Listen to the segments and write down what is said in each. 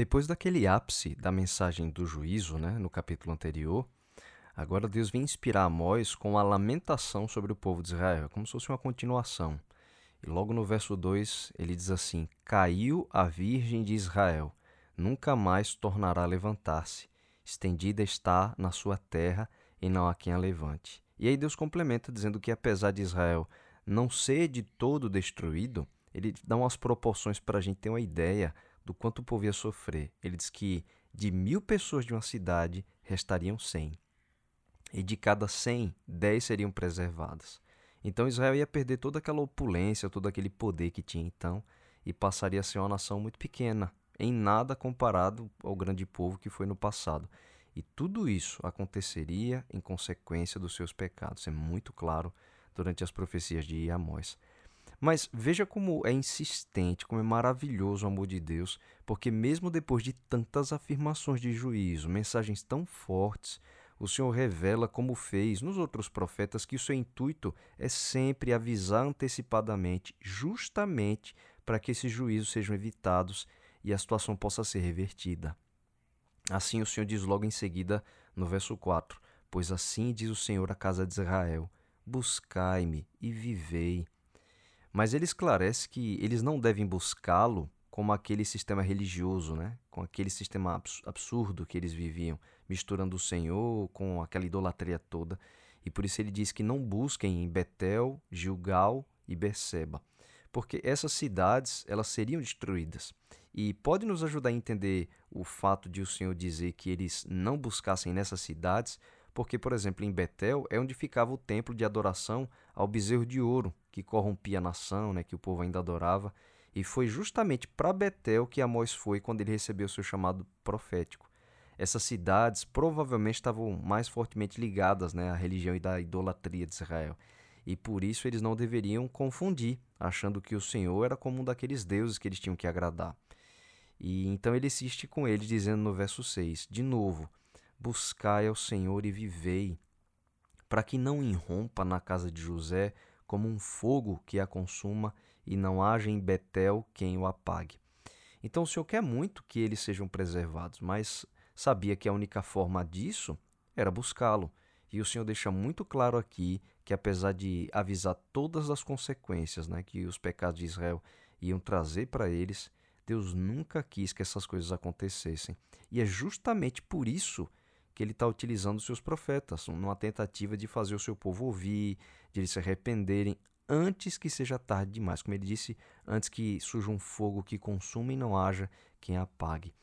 Depois daquele ápice da mensagem do juízo, né, no capítulo anterior, agora Deus vem inspirar Amós com a lamentação sobre o povo de Israel, como se fosse uma continuação. E logo no verso 2 ele diz assim: Caiu a virgem de Israel, nunca mais tornará a levantar-se. Estendida está na sua terra e não há quem a levante. E aí Deus complementa dizendo que apesar de Israel não ser de todo destruído, ele dá umas proporções para a gente ter uma ideia do quanto o povo ia sofrer. Ele diz que de mil pessoas de uma cidade restariam cem. E de cada cem, dez seriam preservadas. Então Israel ia perder toda aquela opulência, todo aquele poder que tinha então, e passaria a ser uma nação muito pequena, em nada comparado ao grande povo que foi no passado. E tudo isso aconteceria em consequência dos seus pecados. É muito claro durante as profecias de Amós. Mas veja como é insistente, como é maravilhoso o amor de Deus, porque mesmo depois de tantas afirmações de juízo, mensagens tão fortes, o Senhor revela, como fez nos outros profetas, que o seu intuito é sempre avisar antecipadamente, justamente para que esses juízos sejam evitados e a situação possa ser revertida. Assim o Senhor diz logo em seguida, no verso 4: Pois assim diz o Senhor à casa de Israel: Buscai-me e vivei. Mas ele esclarece que eles não devem buscá-lo como aquele sistema religioso, né? com aquele sistema absurdo que eles viviam, misturando o Senhor com aquela idolatria toda. E por isso ele diz que não busquem em Betel, Gilgal e Berseba, porque essas cidades elas seriam destruídas. E pode nos ajudar a entender o fato de o Senhor dizer que eles não buscassem nessas cidades, porque, por exemplo, em Betel é onde ficava o templo de adoração ao bezerro de ouro, que corrompia a nação, né, que o povo ainda adorava. E foi justamente para Betel que Amós foi quando ele recebeu seu chamado profético. Essas cidades provavelmente estavam mais fortemente ligadas né, à religião e da idolatria de Israel. E por isso eles não deveriam confundir, achando que o Senhor era como um daqueles deuses que eles tinham que agradar. E então ele insiste com eles, dizendo no verso 6, de novo: Buscai ao Senhor e vivei, para que não irrompa na casa de José como um fogo que a consuma e não haja em Betel quem o apague. Então o Senhor quer muito que eles sejam preservados, mas sabia que a única forma disso era buscá-lo. E o Senhor deixa muito claro aqui que, apesar de avisar todas as consequências né, que os pecados de Israel iam trazer para eles, Deus nunca quis que essas coisas acontecessem. E é justamente por isso que ele está utilizando seus profetas, numa tentativa de fazer o seu povo ouvir, de eles se arrependerem antes que seja tarde demais. Como ele disse, antes que surja um fogo que consuma e não haja quem apague.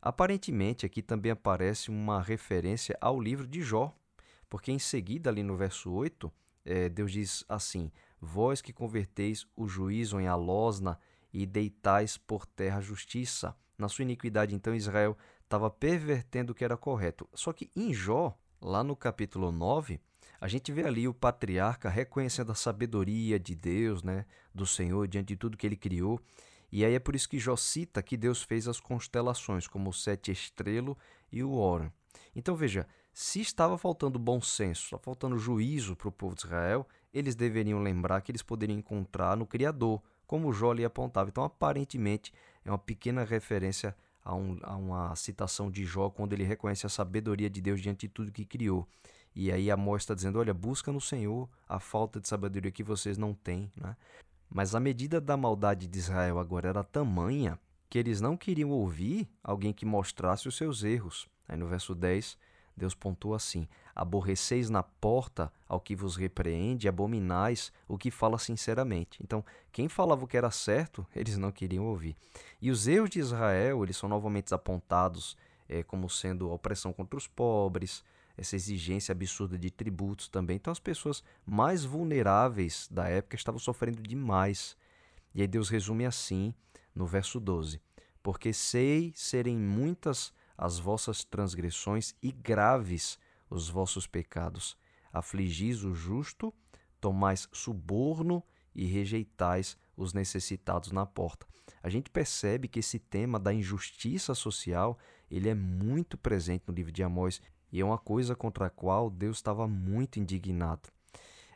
Aparentemente, aqui também aparece uma referência ao livro de Jó, porque em seguida, ali no verso 8, é, Deus diz assim: Vós que converteis o juízo em alosna e deitais por terra a justiça. Na sua iniquidade, então, Israel estava pervertendo o que era correto. Só que em Jó, lá no capítulo 9, a gente vê ali o patriarca reconhecendo a sabedoria de Deus, né, do Senhor, diante de tudo que ele criou. E aí é por isso que Jó cita que Deus fez as constelações, como o sete estrelo e o Órion. Então veja, se estava faltando bom senso, faltando juízo para o povo de Israel, eles deveriam lembrar que eles poderiam encontrar no Criador, como Jó lhe apontava. Então, aparentemente, é uma pequena referência a, um, a uma citação de Jó, quando ele reconhece a sabedoria de Deus diante de tudo que criou. E aí Amós está dizendo: olha, busca no Senhor a falta de sabedoria que vocês não têm. Né? Mas a medida da maldade de Israel agora era tamanha que eles não queriam ouvir alguém que mostrasse os seus erros. Aí no verso 10, Deus pontua assim: Aborreceis na porta ao que vos repreende, abominais o que fala sinceramente. Então, quem falava o que era certo, eles não queriam ouvir. E os erros de Israel, eles são novamente apontados é, como sendo a opressão contra os pobres, essa exigência absurda de tributos também. Então, as pessoas mais vulneráveis da época estavam sofrendo demais. E aí Deus resume assim no verso 12: Porque sei serem muitas as vossas transgressões e graves os vossos pecados. Afligis o justo, tomais suborno e rejeitais os necessitados na porta. A gente percebe que esse tema da injustiça social, ele é muito presente no livro de Amós e é uma coisa contra a qual Deus estava muito indignado.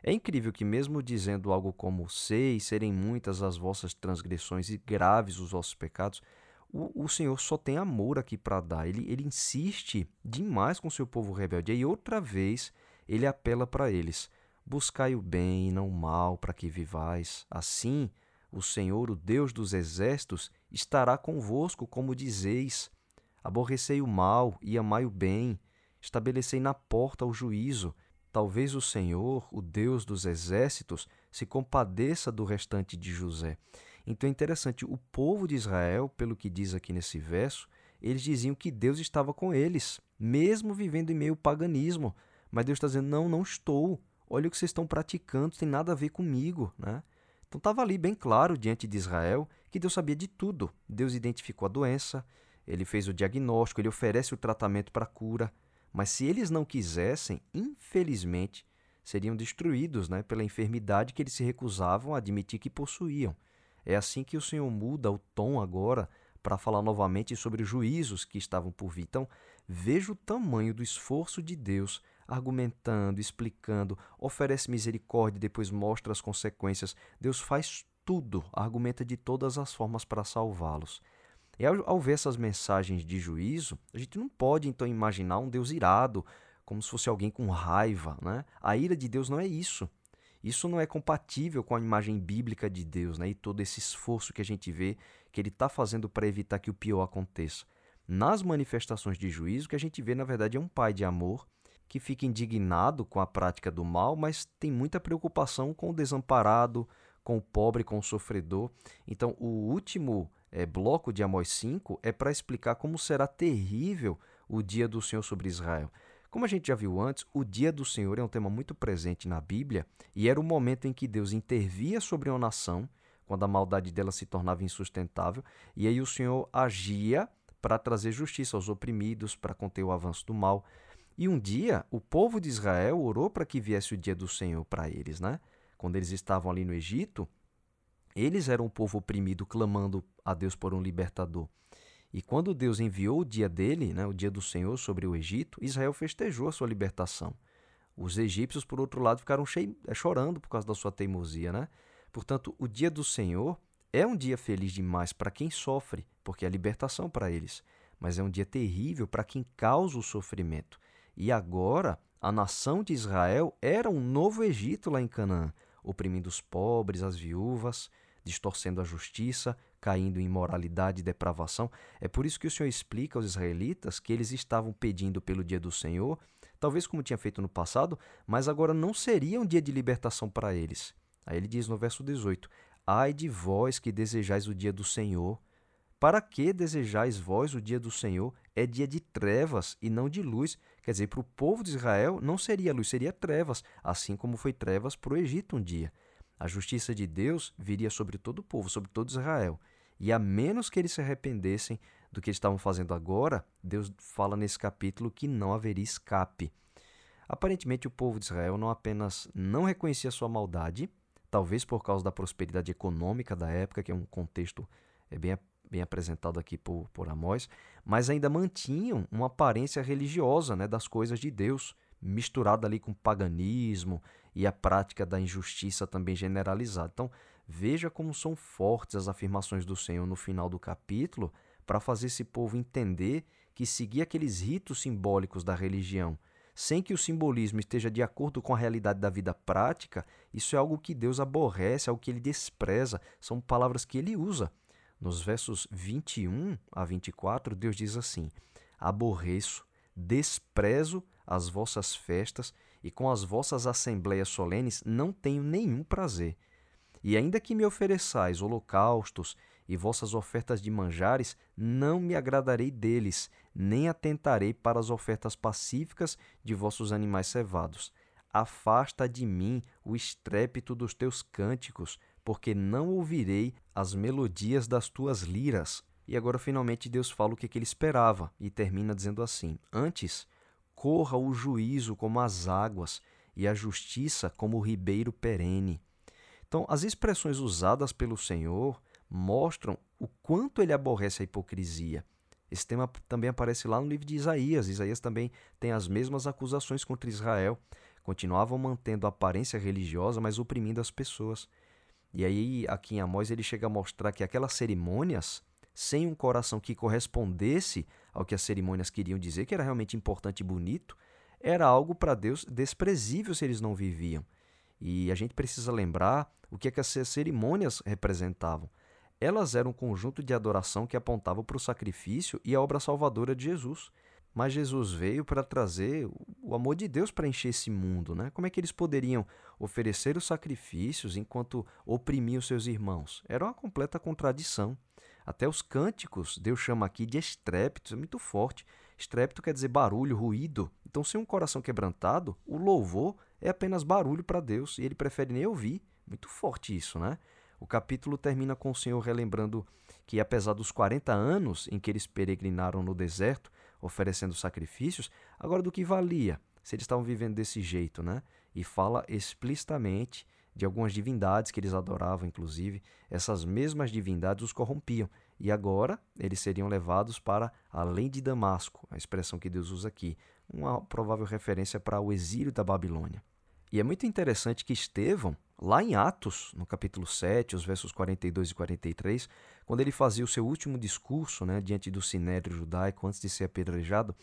É incrível que mesmo dizendo algo como sei serem muitas as vossas transgressões e graves os vossos pecados, o, o Senhor só tem amor aqui para dar. Ele, ele insiste demais com o seu povo rebelde. E outra vez ele apela para eles: buscai o bem e não o mal, para que vivais. Assim, o Senhor, o Deus dos exércitos, estará convosco, como dizeis. Aborrecei o mal e amai o bem. Estabelecei na porta o juízo. Talvez o Senhor, o Deus dos exércitos, se compadeça do restante de José. Então é interessante, o povo de Israel, pelo que diz aqui nesse verso, eles diziam que Deus estava com eles, mesmo vivendo em meio ao paganismo. Mas Deus está dizendo: não, não estou. Olha o que vocês estão praticando, tem nada a ver comigo. Né? Então estava ali bem claro diante de Israel que Deus sabia de tudo. Deus identificou a doença, ele fez o diagnóstico, ele oferece o tratamento para a cura. Mas se eles não quisessem, infelizmente, seriam destruídos né, pela enfermidade que eles se recusavam a admitir que possuíam. É assim que o Senhor muda o tom agora para falar novamente sobre os juízos que estavam por vir. Então, veja o tamanho do esforço de Deus argumentando, explicando, oferece misericórdia depois mostra as consequências. Deus faz tudo, argumenta de todas as formas para salvá-los. E ao, ao, ver essas mensagens de juízo, a gente não pode então imaginar um Deus irado, como se fosse alguém com raiva. Né? A ira de Deus não é isso. Isso não é compatível com a imagem bíblica de Deus né? e todo esse esforço que a gente vê que ele está fazendo para evitar que o pior aconteça. Nas manifestações de juízo, o que a gente vê, na verdade, é um pai de amor que fica indignado com a prática do mal, mas tem muita preocupação com o desamparado, com o pobre, com o sofredor. Então, o último é, bloco de Amós 5 é para explicar como será terrível o dia do Senhor sobre Israel. Como a gente já viu antes, o dia do Senhor é um tema muito presente na Bíblia e era o momento em que Deus intervia sobre uma nação, quando a maldade dela se tornava insustentável, e aí o Senhor agia para trazer justiça aos oprimidos, para conter o avanço do mal. E um dia, o povo de Israel orou para que viesse o dia do Senhor para eles, né? Quando eles estavam ali no Egito, eles eram um povo oprimido, clamando a Deus por um libertador. E quando Deus enviou o dia dele, né, o dia do Senhor sobre o Egito, Israel festejou a sua libertação. Os egípcios, por outro lado, ficaram cheio, é, chorando por causa da sua teimosia. Né? Portanto, o dia do Senhor é um dia feliz demais para quem sofre, porque é libertação para eles. Mas é um dia terrível para quem causa o sofrimento. E agora, a nação de Israel era um novo Egito lá em Canaã, oprimindo os pobres, as viúvas, distorcendo a justiça, caindo em imoralidade e depravação. É por isso que o Senhor explica aos israelitas que eles estavam pedindo pelo dia do Senhor, talvez como tinha feito no passado, mas agora não seria um dia de libertação para eles. Aí ele diz no verso 18: Ai de vós que desejais o dia do Senhor. Para que desejais vós o dia do Senhor? É dia de trevas e não de luz. Quer dizer, para o povo de Israel não seria luz, seria trevas, assim como foi trevas para o Egito um dia. A justiça de Deus viria sobre todo o povo, sobre todo Israel. E a menos que eles se arrependessem do que estavam fazendo agora, Deus fala nesse capítulo que não haveria escape. Aparentemente, o povo de Israel não apenas não reconhecia sua maldade, talvez por causa da prosperidade econômica da época, que é um contexto é bem, bem apresentado aqui por, por Amós, mas ainda mantinham uma aparência religiosa né, das coisas de Deus, misturada ali com paganismo e a prática da injustiça também generalizada. Então, veja como são fortes as afirmações do Senhor no final do capítulo para fazer esse povo entender que seguir aqueles ritos simbólicos da religião, sem que o simbolismo esteja de acordo com a realidade da vida prática, isso é algo que Deus aborrece, algo que ele despreza, são palavras que ele usa. Nos versos 21 a 24, Deus diz assim: Aborreço, desprezo as vossas festas e com as vossas assembleias solenes não tenho nenhum prazer. E ainda que me ofereçais holocaustos e vossas ofertas de manjares, não me agradarei deles, nem atentarei para as ofertas pacíficas de vossos animais cevados. Afasta de mim o estrépito dos teus cânticos, porque não ouvirei as melodias das tuas liras. E agora finalmente Deus fala o que, ele esperava e termina dizendo assim: Antes corra o juízo como as águas e a justiça como o ribeiro perene. Então, as expressões usadas pelo Senhor mostram o quanto ele aborrece a hipocrisia. Esse tema também aparece lá no livro de Isaías. Isaías também tem as mesmas acusações contra Israel. Continuavam mantendo a aparência religiosa, mas oprimindo as pessoas. E aí, aqui em Amós, ele chega a mostrar que aquelas cerimônias sem um coração que correspondesse ao que as cerimônias queriam dizer, que era realmente importante e bonito, era algo para Deus desprezível se eles não viviam. E a gente precisa lembrar o que, é que essas cerimônias representavam. Elas eram um conjunto de adoração que apontava para o sacrifício e a obra salvadora de Jesus. Mas Jesus veio para trazer o amor de Deus para encher esse mundo, né? Como é que eles poderiam oferecer os sacrifícios enquanto oprimiam seus irmãos? Era uma completa contradição. Até os cânticos, Deus chama aqui de estrépito, é muito forte. Estrépito quer dizer barulho, ruído. Então, sem um coração quebrantado, o louvor é apenas barulho para Deus e ele prefere nem ouvir. Muito forte isso, né? O capítulo termina com o Senhor relembrando que, apesar dos 40 anos em que eles peregrinaram no deserto, oferecendo sacrifícios, agora do que valia se eles estavam vivendo desse jeito, né? E fala explicitamente de algumas divindades que eles adoravam, inclusive, essas mesmas divindades os corrompiam. E agora eles seriam levados para além de Damasco, a expressão que Deus usa aqui, uma provável referência para o exílio da Babilônia. E é muito interessante que Estevão, lá em Atos, no capítulo 7, os versos 42 e 43, quando ele fazia o seu último discurso né, diante do sinédrio judaico antes de ser apedrejado,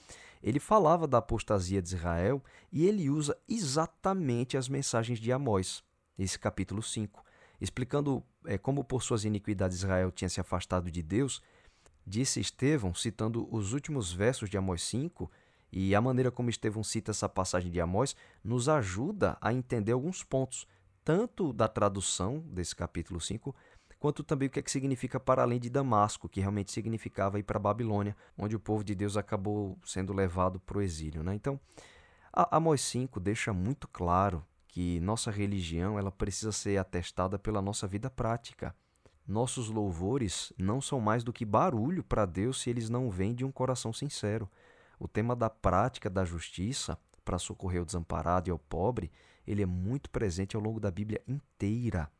ele falava da apostasia de Israel e ele usa exatamente as mensagens de Amós, esse capítulo 5, explicando é, como por suas iniquidades Israel tinha se afastado de Deus, disse Estevão, citando os últimos versos de Amós 5, e a maneira como Estevão cita essa passagem de Amós nos ajuda a entender alguns pontos, tanto da tradução desse capítulo 5, quanto também o que, é que significa para além de Damasco, que realmente significava ir para a Babilônia, onde o povo de Deus acabou sendo levado para o exílio. Né? Então, Amós 5 deixa muito claro que nossa religião ela precisa ser atestada pela nossa vida prática. Nossos louvores não são mais do que barulho para Deus se eles não vêm de um coração sincero. O tema da prática da justiça para socorrer o desamparado e ao pobre, ele é muito presente ao longo da Bíblia inteira.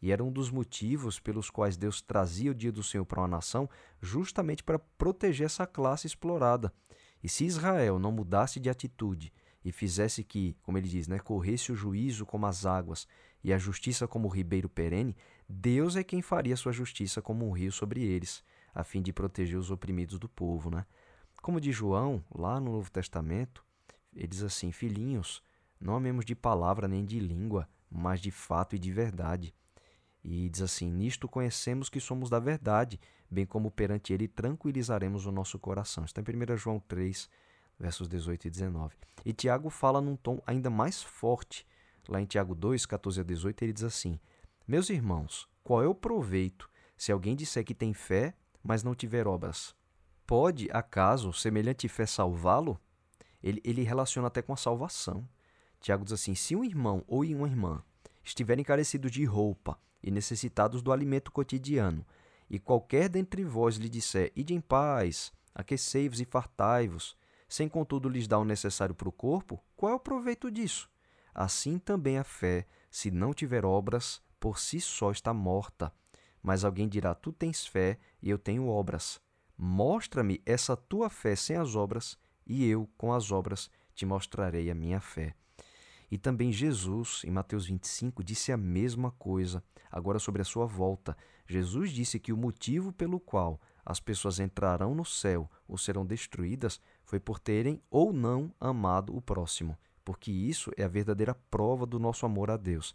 E era um dos motivos pelos quais Deus trazia o dia do Senhor para uma nação, justamente para proteger essa classe explorada. E se Israel não mudasse de atitude e fizesse que, como ele diz, né, corresse o juízo como as águas e a justiça como o ribeiro perene, Deus é quem faria sua justiça como um rio sobre eles, a fim de proteger os oprimidos do povo, né? Como de João, lá no Novo Testamento, ele diz assim: Filhinhos, não amemos de palavra nem de língua, mas de fato e de verdade. E diz assim: Nisto conhecemos que somos da verdade, bem como perante Ele tranquilizaremos o nosso coração. Está em 1 João 3, versos 18 e 19. E Tiago fala num tom ainda mais forte. Lá em Tiago 2, 14 a 18, ele diz assim: Meus irmãos, qual é o proveito se alguém disser que tem fé, mas não tiver obras? Pode, acaso, semelhante fé salvá-lo? Ele, ele relaciona até com a salvação. Tiago diz assim: se um irmão ou uma irmã estiverem carecidos de roupa e necessitados do alimento cotidiano, e qualquer dentre vós lhe disser: Ide em paz, aquecei-vos e fartai-vos, sem contudo lhes dar o necessário para o corpo, qual é o proveito disso? Assim também a fé, se não tiver obras, por si só está morta. Mas alguém dirá: Tu tens fé e eu tenho obras. Mostra-me essa tua fé sem as obras, e eu, com as obras, te mostrarei a minha fé. E também Jesus, em Mateus 25, disse a mesma coisa, agora sobre a sua volta. Jesus disse que o motivo pelo qual as pessoas entrarão no céu ou serão destruídas foi por terem ou não amado o próximo, porque isso é a verdadeira prova do nosso amor a Deus.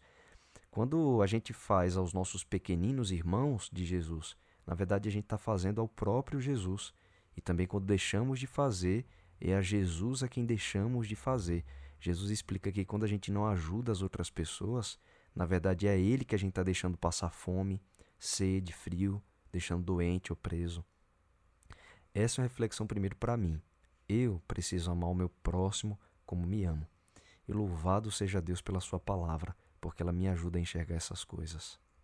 Quando a gente faz aos nossos pequeninos irmãos de Jesus na verdade a gente está fazendo ao próprio Jesus. E também quando deixamos de fazer, é a Jesus a quem deixamos de fazer. Jesus explica que quando a gente não ajuda as outras pessoas, na verdade é Ele que a gente está deixando passar fome, sede, frio, deixando doente ou preso. Essa é uma reflexão primeiro para mim. Eu preciso amar o meu próximo como me amo. E louvado seja Deus pela Sua palavra, porque ela me ajuda a enxergar essas coisas.